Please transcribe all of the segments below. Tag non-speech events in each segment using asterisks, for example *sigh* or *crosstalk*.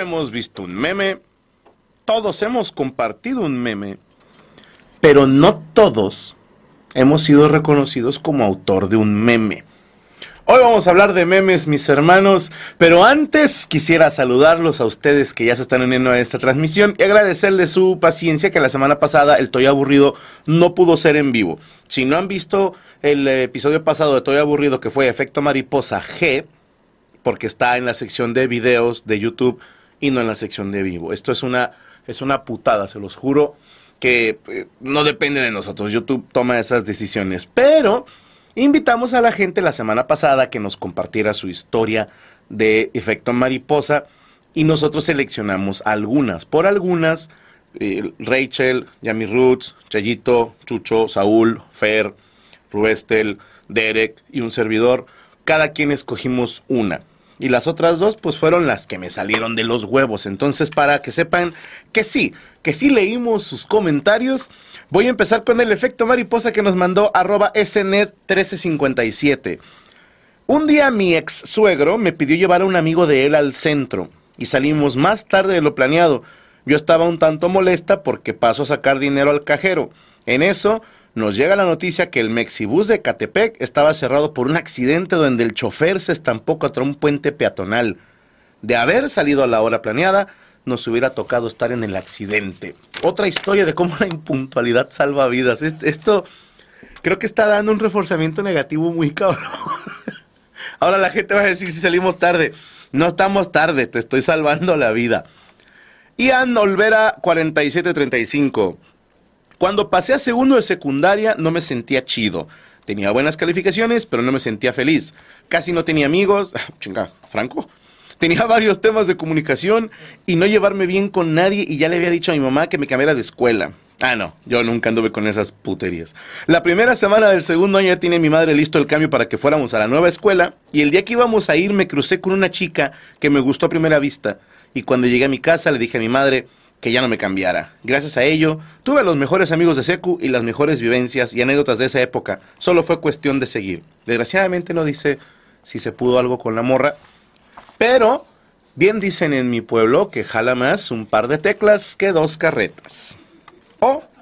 Hemos visto un meme, todos hemos compartido un meme, pero no todos hemos sido reconocidos como autor de un meme. Hoy vamos a hablar de memes, mis hermanos, pero antes quisiera saludarlos a ustedes que ya se están uniendo a esta transmisión y agradecerles su paciencia que la semana pasada el Toy Aburrido no pudo ser en vivo. Si no han visto el episodio pasado de Toy Aburrido que fue Efecto Mariposa G, porque está en la sección de videos de YouTube y no en la sección de vivo. Esto es una, es una putada, se los juro, que eh, no depende de nosotros. YouTube toma esas decisiones. Pero invitamos a la gente la semana pasada que nos compartiera su historia de efecto mariposa y nosotros seleccionamos algunas. Por algunas, eh, Rachel, Yami Roots, Chayito, Chucho, Saúl, Fer, Ruestel, Derek y un servidor. Cada quien escogimos una y las otras dos pues fueron las que me salieron de los huevos. Entonces para que sepan que sí, que sí leímos sus comentarios, voy a empezar con el efecto mariposa que nos mandó arroba snet1357. Un día mi ex suegro me pidió llevar a un amigo de él al centro y salimos más tarde de lo planeado. Yo estaba un tanto molesta porque paso a sacar dinero al cajero. En eso nos llega la noticia que el Mexibus de Catepec estaba cerrado por un accidente donde el chofer se estampó contra un puente peatonal. De haber salido a la hora planeada, nos hubiera tocado estar en el accidente. Otra historia de cómo la impuntualidad salva vidas. Esto creo que está dando un reforzamiento negativo muy cabrón. *laughs* Ahora la gente va a decir si salimos tarde. No estamos tarde, te estoy salvando la vida. Ian Olvera 4735. Cuando pasé a segundo de secundaria no me sentía chido. Tenía buenas calificaciones, pero no me sentía feliz. Casi no tenía amigos. *laughs* Chinga, Franco. Tenía *laughs* varios temas de comunicación y no llevarme bien con nadie y ya le había dicho a mi mamá que me cambiara de escuela. Ah, no, yo nunca anduve con esas puterías. La primera semana del segundo año ya tiene mi madre listo el cambio para que fuéramos a la nueva escuela y el día que íbamos a ir me crucé con una chica que me gustó a primera vista y cuando llegué a mi casa le dije a mi madre, que ya no me cambiara. Gracias a ello, tuve a los mejores amigos de Secu y las mejores vivencias y anécdotas de esa época. Solo fue cuestión de seguir. Desgraciadamente no dice si se pudo algo con la morra, pero bien dicen en mi pueblo que jala más un par de teclas que dos carretas. O... *laughs*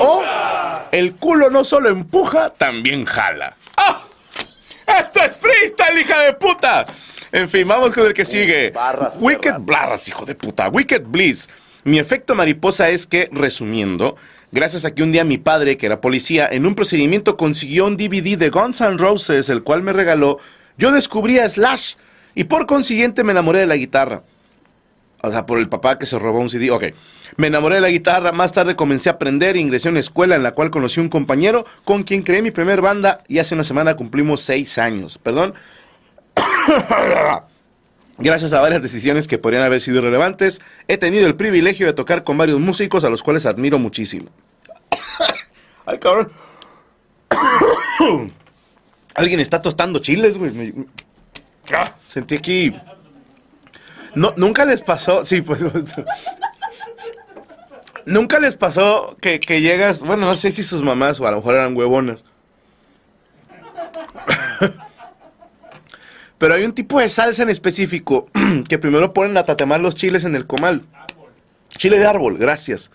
o el culo no solo empuja, también jala. ¡Oh! ¡Esto es freestyle, hija de puta! En fin, vamos con el que sigue. Wicked Blarras, hijo de puta. Wicked Bliss. Mi efecto mariposa es que, resumiendo, gracias a que un día mi padre, que era policía, en un procedimiento consiguió un DVD de Guns N' Roses, el cual me regaló, yo descubrí a Slash y por consiguiente me enamoré de la guitarra. O sea, por el papá que se robó un CD. Ok. Me enamoré de la guitarra. Más tarde comencé a aprender. Ingresé a una escuela en la cual conocí un compañero con quien creé mi primer banda. Y hace una semana cumplimos seis años. Perdón. *laughs* Gracias a varias decisiones que podrían haber sido irrelevantes, he tenido el privilegio de tocar con varios músicos a los cuales admiro muchísimo. *coughs* Ay, cabrón. *coughs* Alguien está tostando chiles, güey. Ah, sentí aquí. No, nunca les pasó. Sí, pues. *laughs* ¿Nunca les pasó que, que llegas, bueno, no sé si sus mamás o a lo mejor eran huevonas? *laughs* Pero hay un tipo de salsa en específico *clears throat* que primero ponen a tatemar los chiles en el comal. Chile de árbol, gracias.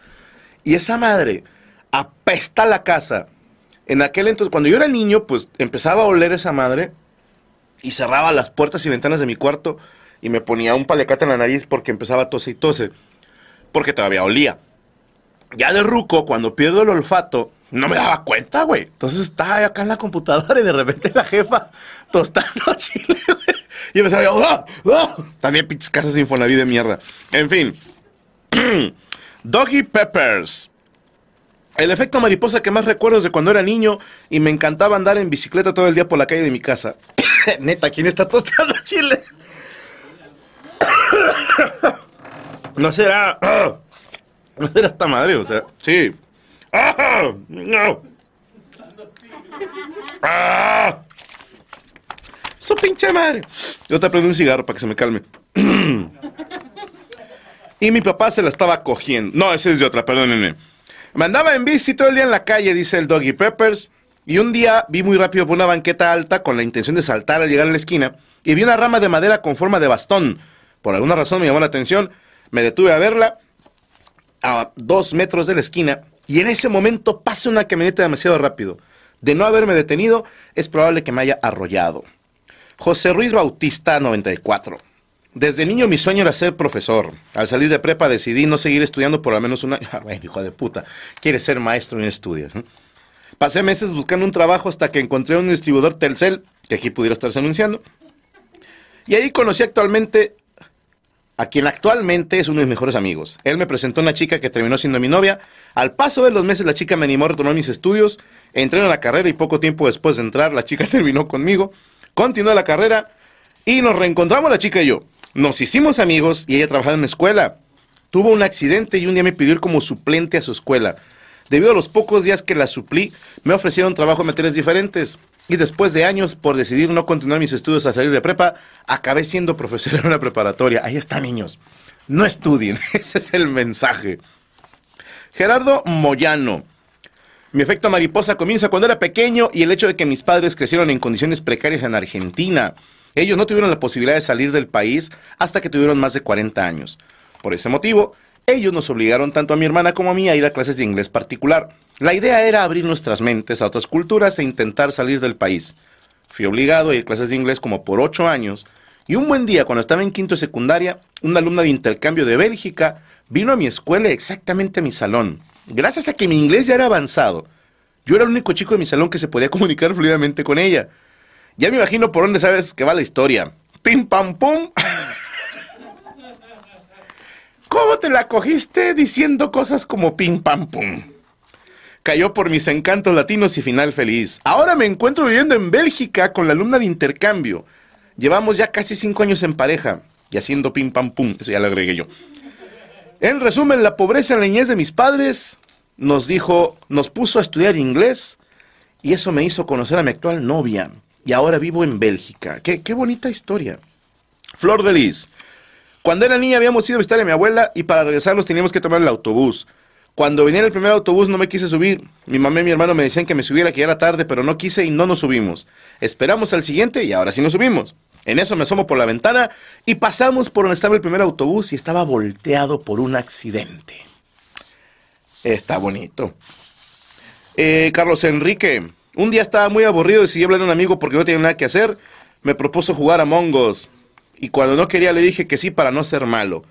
Y esa madre apesta la casa. En aquel entonces, cuando yo era niño, pues empezaba a oler esa madre y cerraba las puertas y ventanas de mi cuarto y me ponía un palecate en la nariz porque empezaba a tose y tose. Porque todavía olía. Ya de ruco, cuando pierdo el olfato, no me daba cuenta, güey. Entonces estaba acá en la computadora y de repente la jefa *laughs* tostando *laughs* chile, güey. Y empezaba yo, ¡ah! ¡ah! También pinches casas Infonavit de mierda. En fin. *clears throat* Doggy Peppers. El efecto mariposa que más recuerdo es de cuando era niño y me encantaba andar en bicicleta todo el día por la calle de mi casa. *coughs* Neta, ¿quién está tostando *laughs* chile? *coughs* no será. *coughs* No será esta madre, o sea, sí. ¡Ah! ¡No! ¡Ah! ¡Su pinche madre! Yo te prendo un cigarro para que se me calme. y mi papá se la estaba cogiendo. No, ese es de otra, perdónenme. Me andaba en bici todo el día en la calle, dice el Doggy Peppers. Y un día vi muy rápido por una banqueta alta con la intención de saltar al llegar a la esquina y vi una rama de madera con forma de bastón. Por alguna razón me llamó la atención, me detuve a verla a dos metros de la esquina y en ese momento pasa una camioneta demasiado rápido. De no haberme detenido, es probable que me haya arrollado. José Ruiz Bautista, 94. Desde niño mi sueño era ser profesor. Al salir de prepa decidí no seguir estudiando por al menos un año. *laughs* Bueno, hijo de puta, quieres ser maestro y no estudias. Pasé meses buscando un trabajo hasta que encontré un distribuidor Telcel, que aquí pudiera estarse anunciando. Y ahí conocí actualmente a quien actualmente es uno de mis mejores amigos. Él me presentó a una chica que terminó siendo mi novia. Al paso de los meses la chica me animó a retomar mis estudios. Entré en la carrera y poco tiempo después de entrar la chica *laughs* terminó conmigo. Continuó la carrera y nos reencontramos la chica y yo. Nos hicimos amigos y ella trabajaba en una escuela. Tuvo un accidente y un día me pidió ir como suplente a su escuela. Debido a los pocos días que la suplí, me ofrecieron trabajo en materias diferentes. Y después de años, por decidir no continuar mis estudios a salir de prepa, acabé siendo profesor en una preparatoria. Ahí está, niños. No estudien. *laughs* Ese es el mensaje. Gerardo Moyano. Mi efecto mariposa comienza cuando era pequeño y el hecho de que mis padres crecieron en condiciones precarias en Argentina. Ellos no tuvieron la posibilidad de salir del país hasta que tuvieron más de 40 años. Por ese motivo, ellos nos obligaron tanto a mi hermana como a mí a ir a clases de inglés particular. La idea era abrir nuestras mentes a otras culturas e intentar salir del país. Fui obligado a ir a clases de inglés como por ocho años, y un buen día, cuando estaba en quinto secundaria, una alumna de intercambio de Bélgica vino a mi escuela exactamente a mi salón. Gracias a que mi inglés ya era avanzado, yo era el único chico de mi salón que se podía *laughs* comunicar fluidamente con ella. Ya me imagino por dónde sabes que va la historia. Pim pam pum. *laughs* ¿Cómo te la cogiste diciendo cosas como pim pam pum? Cayó por mis encantos latinos y final feliz. Ahora me encuentro viviendo en Bélgica con la alumna de intercambio. Llevamos ya casi cinco años en pareja y haciendo pim pam pum. Eso ya lo agregué yo. En resumen, la pobreza en la niñez de mis padres nos dijo, nos puso a estudiar inglés y eso me hizo conocer a mi actual novia. Y ahora vivo en Bélgica. Qué, qué bonita historia. Flor de Lis. Cuando era niña habíamos ido a visitar a mi abuela y para regresarnos teníamos que tomar el autobús. Cuando venía el primer autobús no me quise subir. Mi mamá y mi hermano me decían que me subiera, que ya era tarde, pero no quise y no nos subimos. Esperamos al siguiente y ahora sí nos subimos. En eso me asomo por la ventana y pasamos por donde estaba el primer autobús y estaba volteado por un accidente. Está bonito. Eh, Carlos Enrique, un día estaba muy aburrido y decidí hablar a un amigo porque no tenía nada que hacer. Me propuso jugar a Mongos y cuando no quería le dije que sí para no ser malo.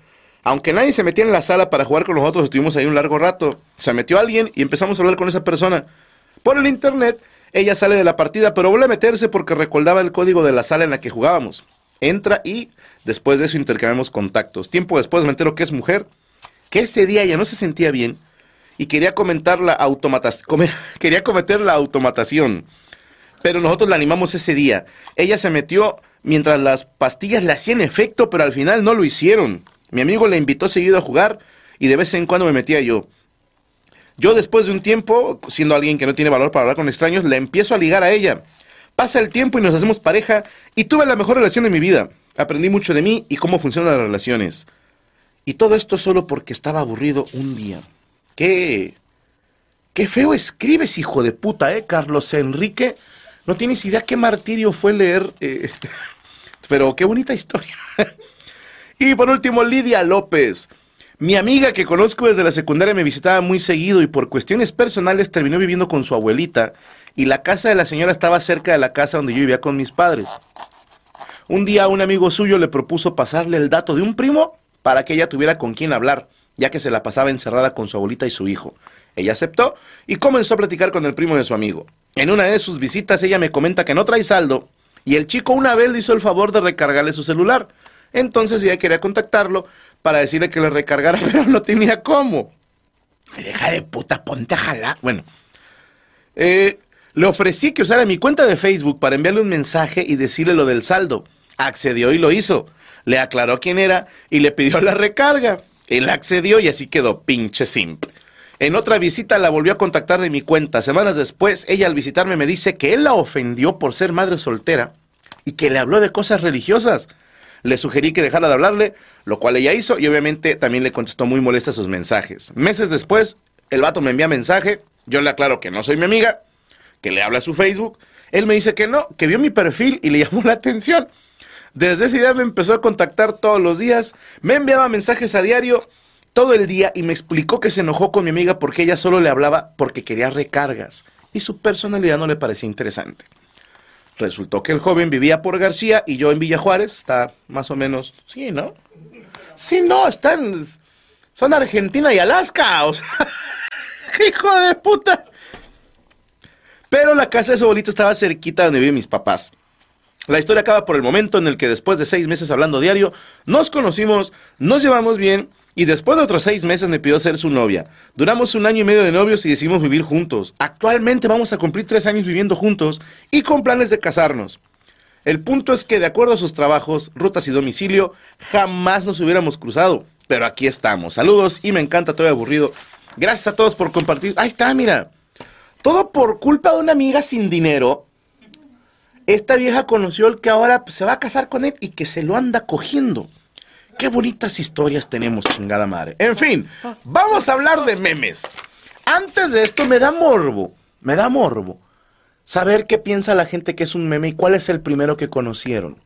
Aunque nadie se metía en la sala para jugar con nosotros, estuvimos ahí un largo rato. Se metió alguien y empezamos a hablar con esa persona. Por el internet, ella sale de la partida, pero vuelve a meterse porque recordaba el código de la sala en la que jugábamos. Entra y después de eso intercambiamos contactos. Tiempo después me entero que es mujer, que ese día ya no se sentía bien y quería comentar la automatación, *laughs* quería cometer la automatación. Pero nosotros la animamos ese día. Ella se metió mientras las pastillas le hacían efecto, pero al final no lo hicieron. Mi amigo le invitó seguido a jugar y de vez en cuando me metía yo. Yo después de un tiempo, siendo alguien que no tiene valor para hablar con extraños, le empiezo a ligar a ella. Pasa el tiempo y nos hacemos pareja y tuve la mejor relación de mi vida. Aprendí mucho de mí y cómo funcionan las relaciones. Y todo esto solo porque estaba aburrido un día. Qué. Qué feo escribes, hijo de puta, ¿eh, Carlos Enrique? No tienes idea qué martirio fue leer. eh, *laughs* pero qué bonita historia. *laughs* y por último, Lidia López. Mi amiga que conozco desde la secundaria me visitaba muy seguido y por cuestiones personales terminó viviendo con su abuelita y la casa de la señora estaba cerca de la casa donde yo vivía con mis padres. Un día un amigo suyo le propuso pasarle el dato de un primo para que ella tuviera con quién hablar, ya que se la pasaba encerrada con su abuelita y su hijo. Ella aceptó y comenzó a platicar con el primo de su amigo. En una de sus visitas ella me comenta que no trae saldo y el chico una vez le hizo el favor de recargarle su celular. Entonces ella quería contactarlo para decirle que le recargara, *laughs* pero no tenía cómo. Deja de puta, ponte a jalar. Bueno, eh, le ofrecí que usara mi cuenta de Facebook para enviarle un mensaje y decirle lo del saldo. Accedió y lo hizo. Le aclaró quién era y le pidió la recarga. Él accedió y así quedó pinche simp. En otra visita la volvió a contactar de mi cuenta. Semanas después, ella al visitarme me dice que él la ofendió por ser madre soltera y que le habló de cosas religiosas. Le sugerí que dejara de hablarle, lo cual ella hizo y obviamente también le contestó muy molesta sus mensajes. Meses después, el vato me envía mensaje, yo le aclaro que no soy mi amiga, que le habla a su Facebook. Él me dice que no, que vio mi perfil y le *laughs* llamó la atención. Desde ese día me empezó a contactar todos los días, me enviaba mensajes a diario todo el día y me explicó que se enojó con mi amiga porque ella solo le hablaba porque quería recargas y su personalidad no le parecía interesante. Resultó que el joven vivía por García y yo en Villa Juárez, está más o menos, sí, ¿no? Sí, no, están, son Argentina y Alaska, o sea, *laughs* hijo de puta. Pero la casa de su abuelito estaba cerquita donde viven mis papás. La historia acaba por el momento en el que después de seis meses hablando diario, nos conocimos, nos llevamos bien y después de otros seis meses me pidió ser su novia. Duramos un año y medio de novios y decidimos vivir juntos. Actualmente vamos a cumplir tres años viviendo juntos y con planes de casarnos. El punto es que de acuerdo a sus trabajos, rutas y domicilio, jamás nos hubiéramos cruzado. Pero aquí estamos. Saludos y me encanta, estoy aburrido. Gracias a todos por compartir. Ahí está, mira. Todo por culpa de una amiga sin dinero esta vieja conoció al que ahora pues, se va a casar con él y que se lo anda cogiendo. Qué bonitas historias tenemos, chingada madre. En fin, vamos a hablar de memes. Antes de esto me da morbo, me da morbo saber qué piensa la gente que es un meme y cuál es el primero que conocieron.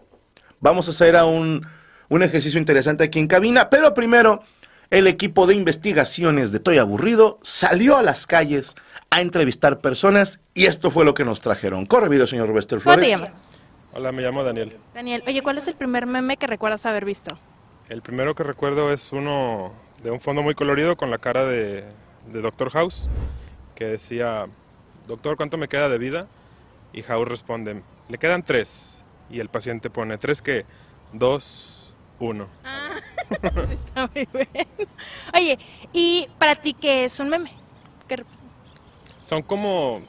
Vamos a hacer a un, un ejercicio interesante aquí en cabina, pero primero el equipo de investigaciones de Toy Aburrido salió a las calles a entrevistar personas y esto fue lo que nos trajeron. Corre video, señor Roberto ¿Cómo Flores. te llamas? Hola, me llamo Daniel. Daniel, oye, ¿cuál es el primer meme que recuerdas haber visto? El primero que recuerdo es uno de un fondo muy colorido con la cara de, de Doctor House, que decía, Doctor, ¿cuánto me queda de vida? Y House responde, le quedan tres. Y el paciente pone, ¿tres qué? Dos, uno. *laughs* Está muy bueno. Oye, ¿y para ti qué es un meme? ¿Qué rep- Son como,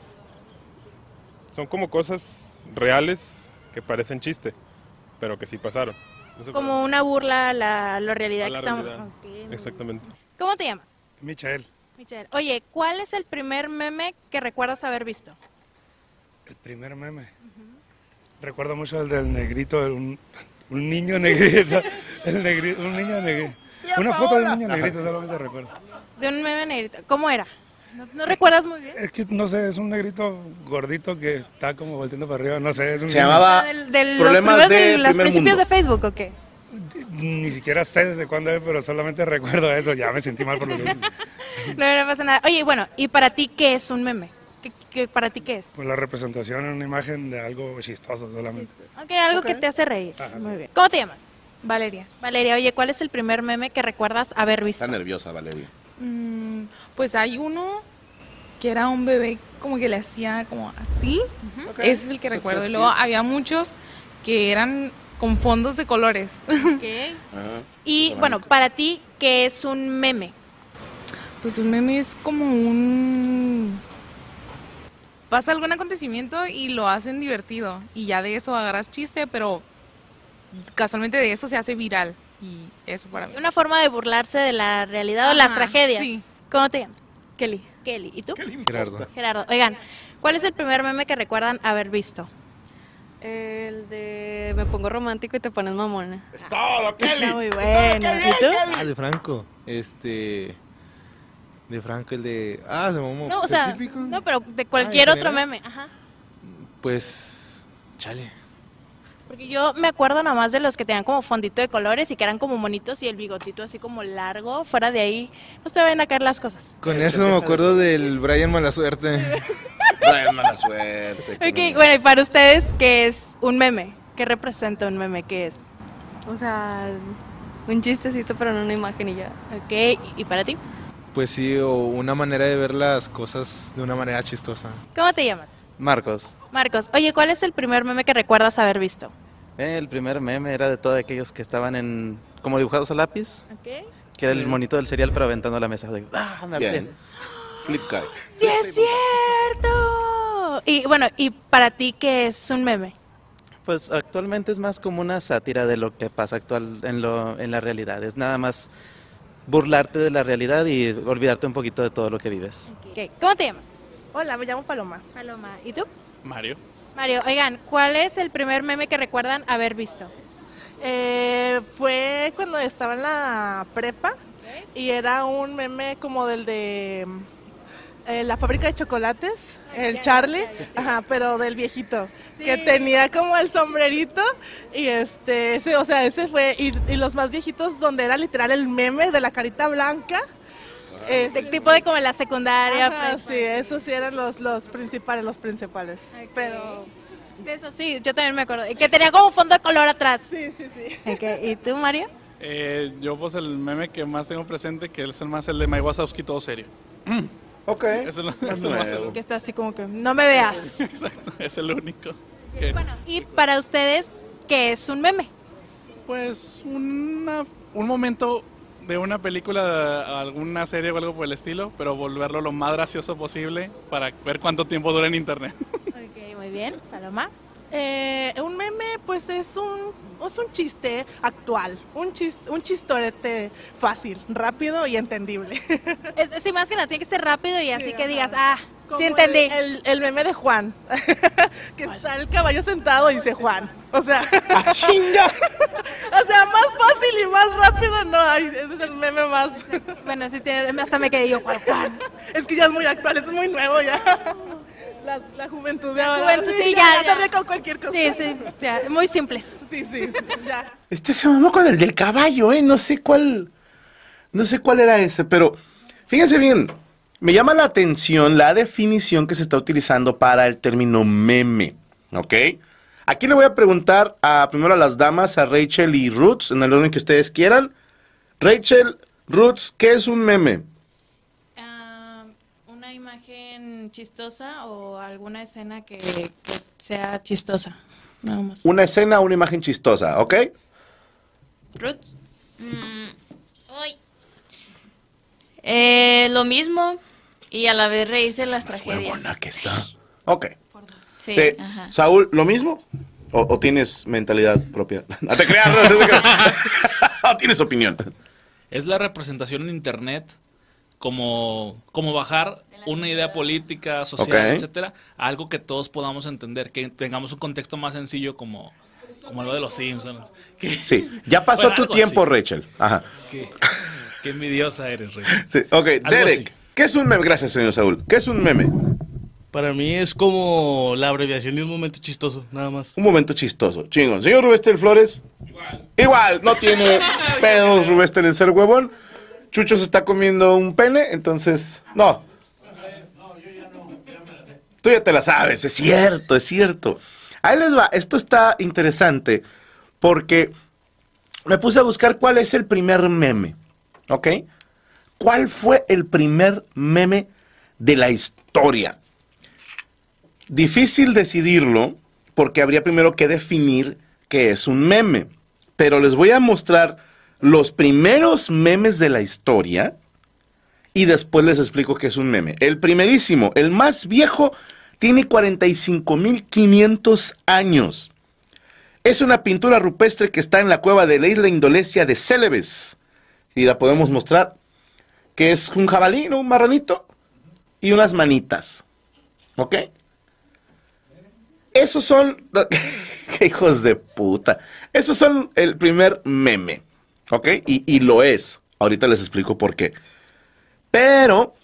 son como cosas reales que parecen chiste, pero que sí pasaron. Eso Como una burla a la, la realidad a la que estamos... Exactamente. ¿Cómo te llamas? Michael, Michelle. Oye, ¿cuál es el primer meme que recuerdas haber visto? el primer meme. Recuerdo mucho el del negrito, el- un, un niño negrito, *laughs* el negrito, un niño negrito. Una foto de un niño negrito solamente recuerdo. De un meme negrito. ¿Cómo era? ¿No, no recuerdas muy bien? Es que no sé, es un negrito gordito que está como volteando para arriba, no sé, es un Se llamaba Del- de los Problemas primeros de de los principios mundo. de Facebook o qué? Ni siquiera sé desde cuándo es, pero solamente *laughs* recuerdo eso, ya me sentí mal por lo que *laughs* No, no pasa nada. Oye, bueno, ¿y para ti qué es un meme? ¿Qué, qué- para ti qué es? Pues la representación en una imagen de algo chistoso solamente. Ok, algo que te hace reír. Muy bien. ¿Cómo te llamas? Valeria. Valeria, oye, ¿cuál es el primer meme que recuerdas haber visto? Está nerviosa, Valeria. Mm, pues hay uno que era un bebé como que le hacía como así. Ese es el que So- recuerdo. so Y luego había muchos que eran con fondos de colores. *laughs* Y bueno, para ti, ¿qué es un meme? pues un meme es como un... Pasa algún acontecimiento y lo hacen divertido. Y ya de eso agarras chiste, pero casualmente de eso se hace viral. Y eso para mí. Una forma de burlarse de la realidad o las tragedias. sí. ¿Cómo te llamas? Kelly. Kelly. ¿Y tú? Gerardo. Gerardo. Oigan, ¿cuál es el primer meme que recuerdan haber visto? El de me pongo romántico y te pones mamona. Es todo, Kelly. Está muy bueno. ¿Y tú? Ah, de Franco. Este. De Franco, el de. Ah, se mamó. No, o sea, típico. no, pero de cualquier Ah, ¿en otro meme. Ajá. Pues. Chale. Porque yo me acuerdo nomás de los que tenían como fondito de colores y que eran como monitos y el bigotito así como largo. Fuera de ahí, no se ven a caer las cosas. Con eso me acuerdo del Brian Malasuerte. *laughs* Brian, mala suerte. Ok, bueno, y para ustedes, ¿qué es un meme? ¿Qué representa un meme? ¿Qué es? O sea, un chistecito, pero no una imagen y ya. Ok, ¿y para ti? Pues sí, o una manera de ver las cosas de una manera chistosa. ¿Cómo te llamas? Marcos, Marcos, oye, ¿cuál es el primer meme que recuerdas haber visto? El primer meme era de todos aquellos que estaban en como dibujados a lápiz, Ok. que era el monito del cereal pero aventando la mesa. De, ¡Ah, me! Bien. Flip card. ¡Sí es cierto! Y bueno, ¿y para ti qué es un meme? Pues actualmente es más como una sátira de lo que pasa actual en, lo, en la realidad. Es nada más burlarte de la realidad y olvidarte un poquito de todo lo que vives. Ok, ¿Cómo te llamas? Hola, me llamo Paloma. Paloma. ¿Y tú? Mario. Mario, oigan, ¿cuál es el primer meme que recuerdan haber visto? Eh, fue cuando estaba en la prepa y era un meme como del de eh, la fábrica de chocolates, el Charlie, ajá, pero del viejito, que tenía como el sombrerito y este, ese, o sea, ese fue, y, y los más viejitos donde era literal el meme de la carita blanca. De tipo de como en la secundaria. Ajá, sí, esos sí eran los, los principales, los principales. Pero De eso sí, yo también me acuerdo. Y que tenía como fondo de color atrás. Sí, sí, sí. Ok, ¿Y tú, *laughs* Mario? Eh, yo pues el meme que más tengo presente, que es el más el de Mike Wazowski, todo serio. *clears throat* Ok. Es el, es el más el- Que está así como que no me veas. *laughs* Exacto, es el único. que- Y para ustedes, ¿qué es un meme? Pues una- un momento de una película, alguna serie o algo por el estilo, pero volverlo lo más gracioso posible para ver cuánto tiempo dura en internet. *laughs* Ok, muy bien. Paloma. Eh, un meme, pues es un, es un chiste actual, un, chis- un chistorete fácil, rápido y entendible. *laughs* Es, es más que nada, tiene que ser rápido y así que digas, ah, Como sí entendí. El, el- el meme de Juan, *laughs* que está el caballo sentado y dice Juan. O sea, ¡Ah, chinga! *laughs* o sea, más fácil y más rápido no hay. Ese es el meme más. *laughs* Bueno, sí, tiene- hasta me quedé yo, ¿cuál? Es que ya es muy actual, es muy nuevo ya. *laughs* La juventud ya. La juventud, sí, ya, se ya. ríe con cualquier cosa. Sí, sí, ya, muy simples. Sí, sí, ya. Este se mamó con el del caballo, ¿eh? No sé cuál. No sé cuál era ese, pero fíjense bien. Me llama la atención la definición que se está utilizando para el término meme. ¿Ok? Aquí le voy a preguntar a primero a las damas, a Rachel y Roots, en el orden que ustedes quieran. Rachel, Roots, ¿qué es un meme? Ah, una imagen chistosa o alguna escena que, que sea chistosa. Nada más. Una escena, una imagen chistosa, ¿ok? Ruth. Mm, uy. Eh, lo mismo y a la vez reírse de las tragedias. que está. Ok. Sí, Sí. ajá. Saúl, ¿lo mismo? ¿O, o tienes mentalidad propia? *laughs* No te creas, no te creas. ¿O *laughs* tienes opinión? Es la representación en internet como, como bajar una idea política, social, etcétera, a algo que todos podamos entender, que tengamos un contexto más sencillo como, como lo de los Simpsons. Que- *laughs* Sí, ya pasó Bueno, tu tiempo, así. Rachel. Ajá. Qué, qué envidiosa eres, Rey. Sí, ok, Algo Derek, así. ¿qué es un meme? Gracias, señor Saúl. ¿Qué es un meme? Para mí es como la abreviación de un momento chistoso, nada más. Un momento chistoso. Chingón. Señor Rubestel Flores. Igual. Igual, no tiene *laughs* pedos Rubestel en ser huevón. Chucho se está comiendo un pene, entonces. No. Tú ya te la sabes, es cierto, es cierto. Ahí les va, esto está interesante porque me puse a buscar cuál es el primer meme, ¿ok? ¿Cuál fue el primer meme de la historia? Difícil decidirlo porque habría primero que definir qué es un meme. Pero les voy a mostrar los primeros memes de la historia y después les explico qué es un meme. El primerísimo, el más viejo, tiene 45.500 años. Es una pintura rupestre que está en la cueva de la isla indonesia de Celebes. Y la podemos mostrar, que es un jabalí, ¿no? un marranito, y unas manitas. ¿Ok? Esos son... *laughs* ¡Qué hijos de puta! Esos son el primer meme. ¿Ok? Y, y lo es. Ahorita les explico por qué. Pero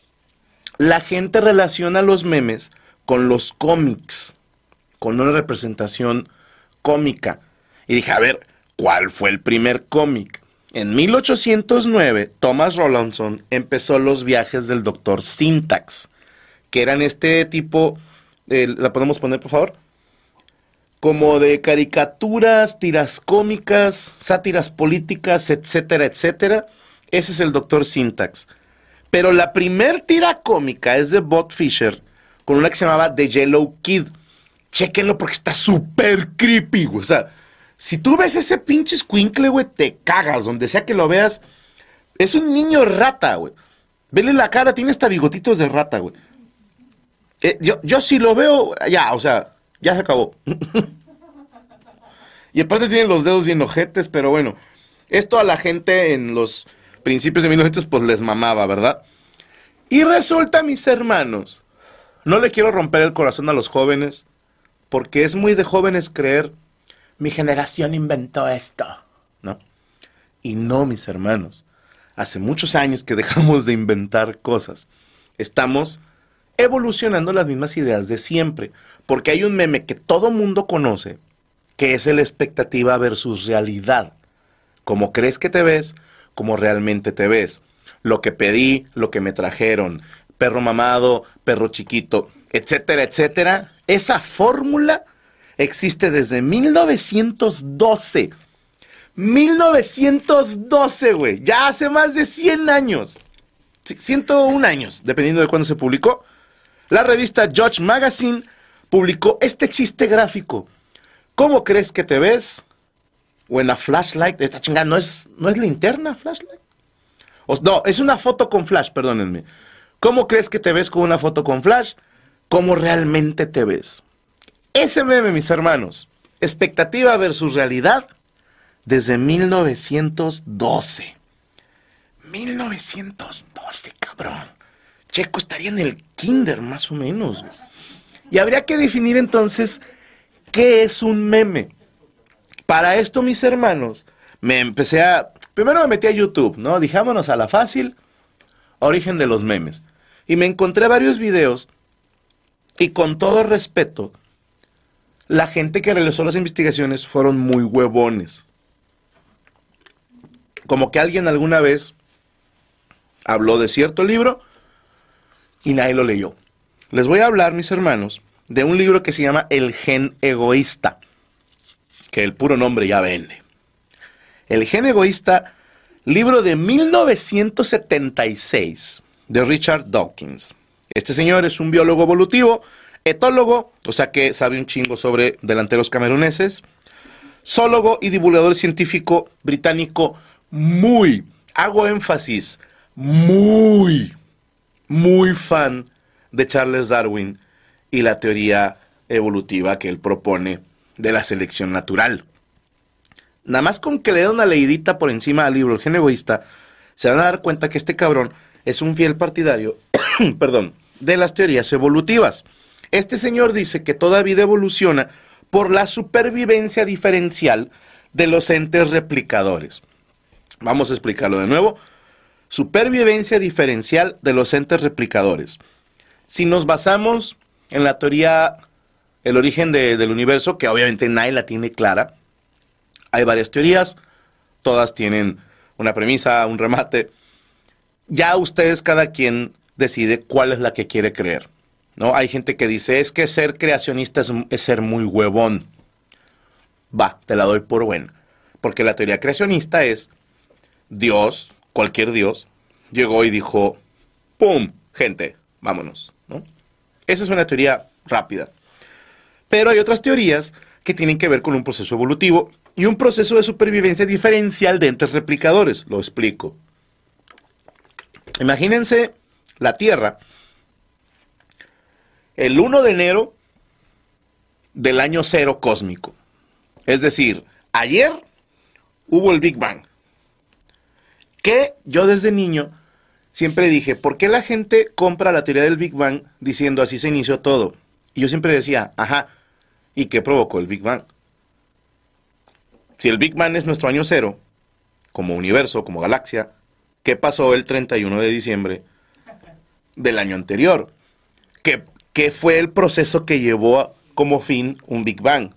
la gente relaciona los memes con los cómics, con una representación cómica. Y dije, a ver, ¿cuál fue el primer cómic? En 1809, Thomas Rollinson empezó los viajes del doctor Syntax, que eran este tipo, eh, ¿la podemos poner por favor? Como de caricaturas, tiras cómicas, sátiras políticas, etcétera, etcétera. Ese es el doctor Syntax. Pero la primer tira cómica es de Bob Fisher, con una que se llamaba The Yellow Kid. Chéquenlo porque está súper creepy, güey. O sea, si tú ves ese pinche squinkle, güey, te cagas. Donde sea que lo veas. Es un niño rata, güey. Vele la cara, tiene hasta bigotitos de rata, güey. Eh, yo, yo si lo veo, ya, o sea, ya se acabó. y aparte tiene los dedos bien ojetes, pero bueno. Esto a la gente en los principios de 1900 pues les mamaba, ¿verdad? Y resulta, mis hermanos, no le quiero romper el corazón a los jóvenes, porque es muy de jóvenes creer, mi generación inventó esto, ¿no? Y no, mis hermanos, hace muchos años que dejamos de inventar cosas. Estamos evolucionando las mismas ideas de siempre, porque hay un meme que todo mundo conoce, que es el expectativa versus realidad. Como crees que te ves, como realmente te ves. Lo que pedí, lo que me trajeron, perro mamado, perro chiquito, etcétera, etcétera. Esa fórmula existe desde 1912. 1912, güey. Ya hace más de 100 años. 101 años, dependiendo de cuándo se publicó. La revista Judge Magazine publicó este chiste gráfico. ¿Cómo crees que te ves? O en la flashlight. Esta chingada no es, no es linterna, flashlight. No, es una foto con flash, perdónenme. ¿Cómo crees que te ves con una foto con flash? ¿Cómo realmente te ves? Ese meme, mis hermanos. Expectativa versus realidad desde 1912. 1912, cabrón. Checo estaría en el kinder, más o menos. Y habría que definir entonces qué es un meme. Para esto, mis hermanos, me empecé a... Primero me metí a YouTube, ¿no? Dijámonos a la fácil, origen de los memes. Y me encontré varios videos y con todo respeto, la gente que realizó las investigaciones fueron muy huevones. Como que alguien alguna vez habló de cierto libro y nadie lo leyó. Les voy a hablar, mis hermanos, de un libro que se llama El gen egoísta que el puro nombre ya vende. El gen egoísta, libro de 1976 de Richard Dawkins. Este señor es un biólogo evolutivo, etólogo, o sea que sabe un chingo sobre delanteros cameruneses, zoólogo y divulgador científico británico muy, hago énfasis, muy, muy fan de Charles Darwin y la teoría evolutiva que él propone de la selección natural. Nada más con que le dé una leidita por encima al libro El gen egoísta, se van a dar cuenta que este cabrón es un fiel partidario, *coughs* perdón, de las teorías evolutivas. Este señor dice que toda vida evoluciona por la supervivencia diferencial de los entes replicadores. Vamos a explicarlo de nuevo. Supervivencia diferencial de los entes replicadores. Si nos basamos en la teoría el origen del universo, que obviamente nadie la tiene clara. Hay varias teorías, todas tienen una premisa, un remate. Ya ustedes, cada quien decide cuál es la que quiere creer. ¿no? Hay gente que dice, es que ser creacionista es, es ser muy huevón. Va, te la doy por buena. Porque la teoría creacionista es Dios, cualquier Dios, llegó y dijo, ¡pum! Gente, vámonos. Esa es una teoría rápida. Pero hay otras teorías que tienen que ver con un proceso evolutivo y un proceso de supervivencia diferencial de entes replicadores. Lo explico. Imagínense la Tierra el 1 de enero del año cero cósmico. Es decir, ayer hubo el Big Bang. Que yo desde niño siempre dije, ¿por qué la gente compra la teoría del Big Bang diciendo así se inició todo? Y yo siempre decía, ajá, ¿y qué provocó el Big Bang? Si el Big Bang es nuestro año cero, como universo, como galaxia, ¿qué pasó el 31 de diciembre del año anterior, que, que fue el proceso que llevó a- como fin un Big Bang.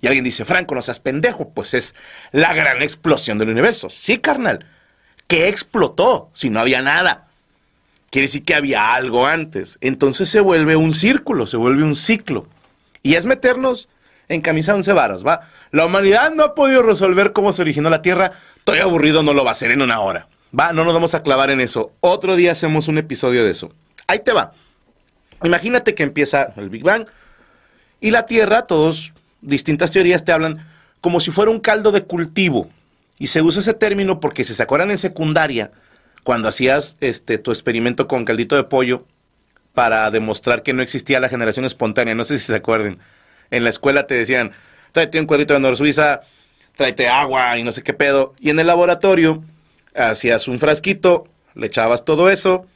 Y alguien dice, Franco, no seas pendejo, pues es la gran explosión del universo. Sí, carnal. ¿Qué explotó si no había nada? Quiere decir que había algo antes. Entonces se vuelve un círculo, se vuelve un ciclo. Y es meternos en camisa once varas, ¿va? La humanidad no ha podido resolver cómo se originó la Tierra. Estoy aburrido, no lo va a hacer en una hora. Va, no nos vamos a clavar en eso. Otro día hacemos un episodio de eso. Ahí te va. Imagínate que empieza el Big Bang y la Tierra, todos, distintas teorías te hablan como si fuera un caldo de cultivo. Y se usa ese término porque si se acuerdan en secundaria, cuando hacías este, tu experimento con caldito de pollo para demostrar que no existía la generación espontánea, no sé si se acuerden. En la escuela te decían, tráete un cuadrito de Nor Suiza, tráete agua y no sé qué pedo. Y en el laboratorio hacías un frasquito, le echabas todo eso,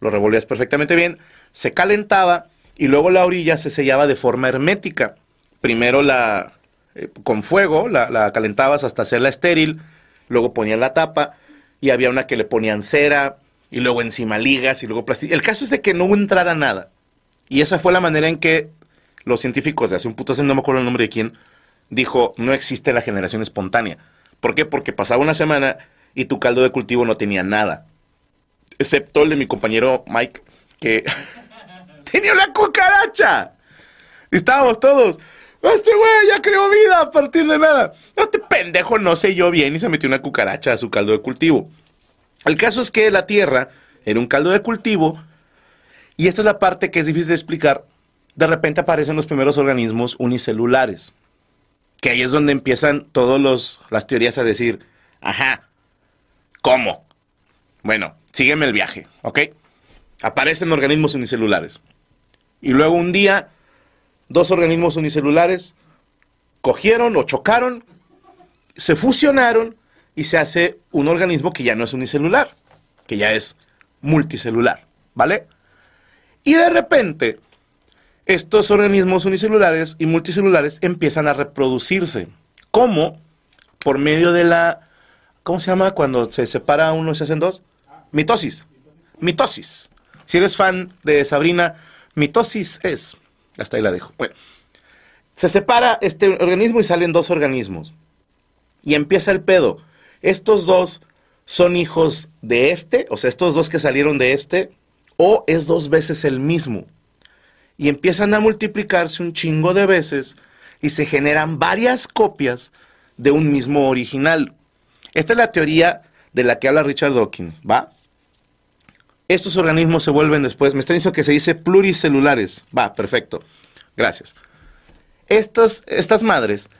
lo revolvías perfectamente bien, se calentaba y luego la orilla se sellaba de forma hermética. Primero la eh, con fuego, la, la calentabas hasta hacerla estéril, luego ponían la tapa y había una que le ponían cera y luego encima ligas y luego plástico. El caso es de que no entrara nada. Y esa fue la manera en que los científicos de hace un puto hace, no me acuerdo el nombre de quién, dijo, no existe la generación espontánea. ¿Por qué? Porque pasaba una semana y tu caldo de cultivo no tenía nada. Excepto el de mi compañero Mike, que *laughs* tenía una cucaracha. Y estábamos todos, este güey ya creó vida a partir de nada. Este pendejo no selló bien y se metió una cucaracha a su caldo de cultivo. El caso es que la Tierra era un caldo de cultivo y esta es la parte que es difícil de explicar. De repente aparecen los primeros organismos unicelulares, que ahí es donde empiezan todas las teorías a decir, ajá, ¿cómo? Bueno, sígueme el viaje, ¿ok? Aparecen organismos unicelulares. Y luego un día, dos organismos unicelulares cogieron o chocaron, se fusionaron y se hace un organismo que ya no es unicelular, que ya es multicelular, ¿vale? Y de repente, estos organismos unicelulares y multicelulares empiezan a reproducirse. ¿Cómo? Por medio de la... ¿Cómo se llama cuando se separa uno y se hacen dos? Mitosis. Mitosis. Si eres fan de Sabrina, mitosis es. Hasta ahí la dejo. Bueno, se separa este organismo y salen dos organismos. Y empieza el pedo. Estos dos son hijos de este, o sea, estos dos que salieron de este, o es dos veces el mismo. Y empiezan a multiplicarse un chingo de veces y se generan varias copias de un mismo original. Esta es la teoría de la que habla Richard Dawkins, ¿va? Estos organismos se vuelven después, me está diciendo que se dice pluricelulares. Va, perfecto. Gracias. Estas, estas madres,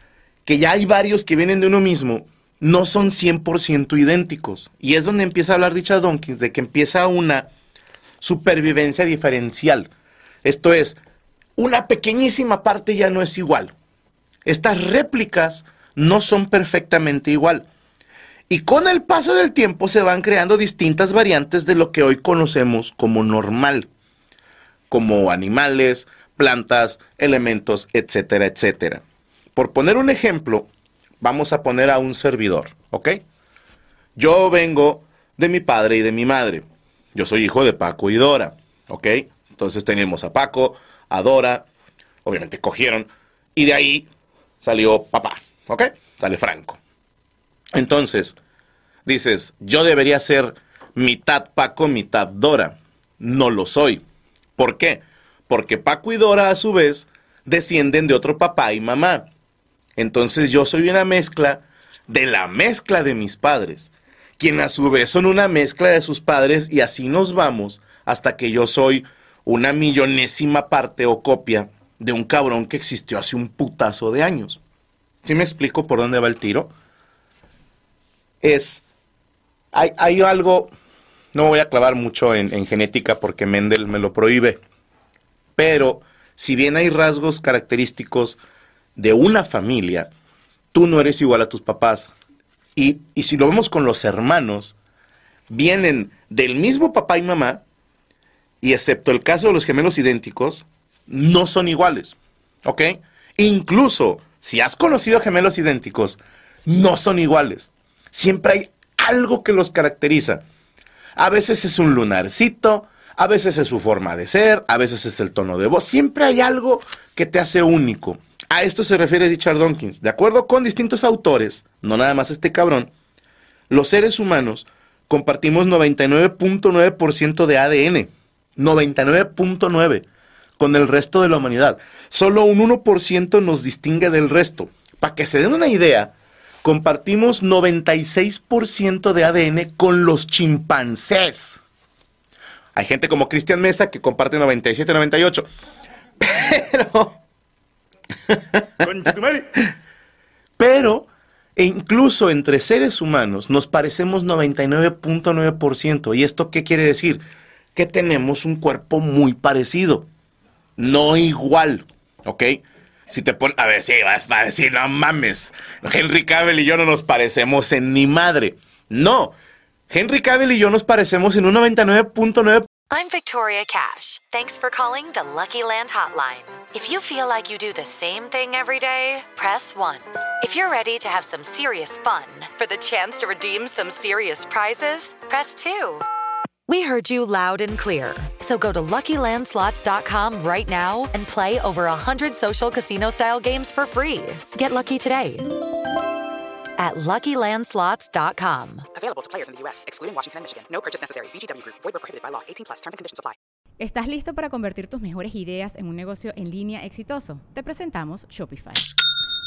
que ya hay varios que vienen de uno mismo, no son 100% idénticos. Y es donde empieza a hablar Richard Dawkins, de que empieza una supervivencia diferencial. Esto es, una pequeñísima parte ya no es igual. Estas réplicas no son perfectamente igual. Y con el paso del tiempo se van creando distintas variantes de lo que hoy conocemos como normal, como animales, plantas, elementos, etcétera, etcétera. Por poner un ejemplo, vamos a poner a un servidor, ¿ok? Yo vengo de mi padre y de mi madre. Yo soy hijo de Paco y Dora, ¿ok? Entonces tenemos a Paco, a Dora, obviamente cogieron, y de ahí salió papá, ¿ok? Sale Franco. Entonces, dices, yo debería ser mitad Paco, mitad Dora. No lo soy. ¿Por qué? Porque Paco y Dora a su vez descienden de otro papá y mamá. Entonces yo soy una mezcla de la mezcla de mis padres, quien a su vez son una mezcla de sus padres y así nos vamos hasta que yo soy una millonésima parte o copia de un cabrón que existió hace un putazo de años. ¿Sí me explico por dónde va el tiro? Es, hay, hay algo, no voy a clavar mucho en, en genética porque Mendel me lo prohíbe, pero si bien hay rasgos característicos de una familia, tú no eres igual a tus papás. Y, y si lo vemos con los hermanos, vienen del mismo papá y mamá, y excepto el caso de los gemelos idénticos, no son iguales. ¿Ok? Incluso si has conocido gemelos idénticos, no son iguales. Siempre hay algo que los caracteriza. A veces es un lunarcito, A veces es su forma de ser, a veces es el tono de voz. Siempre hay algo que te hace único. A esto se refiere Richard Dawkins. De acuerdo con distintos autores, no nada más este cabrón, los seres humanos compartimos 99.9% de ADN. 99.9% con el resto de la humanidad. Solo un 1% nos distingue del resto. Para que se den una idea, compartimos 96% de ADN con los chimpancés. Hay gente como Cristian Mesa que comparte 97-98. *laughs* Pero... Pero, e incluso entre seres humanos, nos parecemos 99.9%. ¿Y esto qué quiere decir? Que tenemos un cuerpo muy parecido, no igual, ¿ok? Si te pones, a ver, sí, vas, a decir, no mames, Henry Cavill y yo no nos parecemos en ni madre. No, Henry Cavill y yo nos parecemos en un 99.9%. I'm Victoria Cash. Thanks for calling the Hotline. If you feel like you do the same thing every day, press 1. If you're ready to have some serious fun for the chance to redeem some serious prizes, press 2. We heard you loud and clear. So go to LuckyLandSlots.com right now and play over 100 social casino-style games for free. Get lucky today at LuckyLandSlots.com. Available to players in the U.S., excluding Washington and Michigan. No purchase necessary. VGW Group. Void where prohibited by law. 18 plus. Terms and conditions apply. ¿Estás listo para convertir tus mejores ideas en un negocio en línea exitoso? Te presentamos Shopify.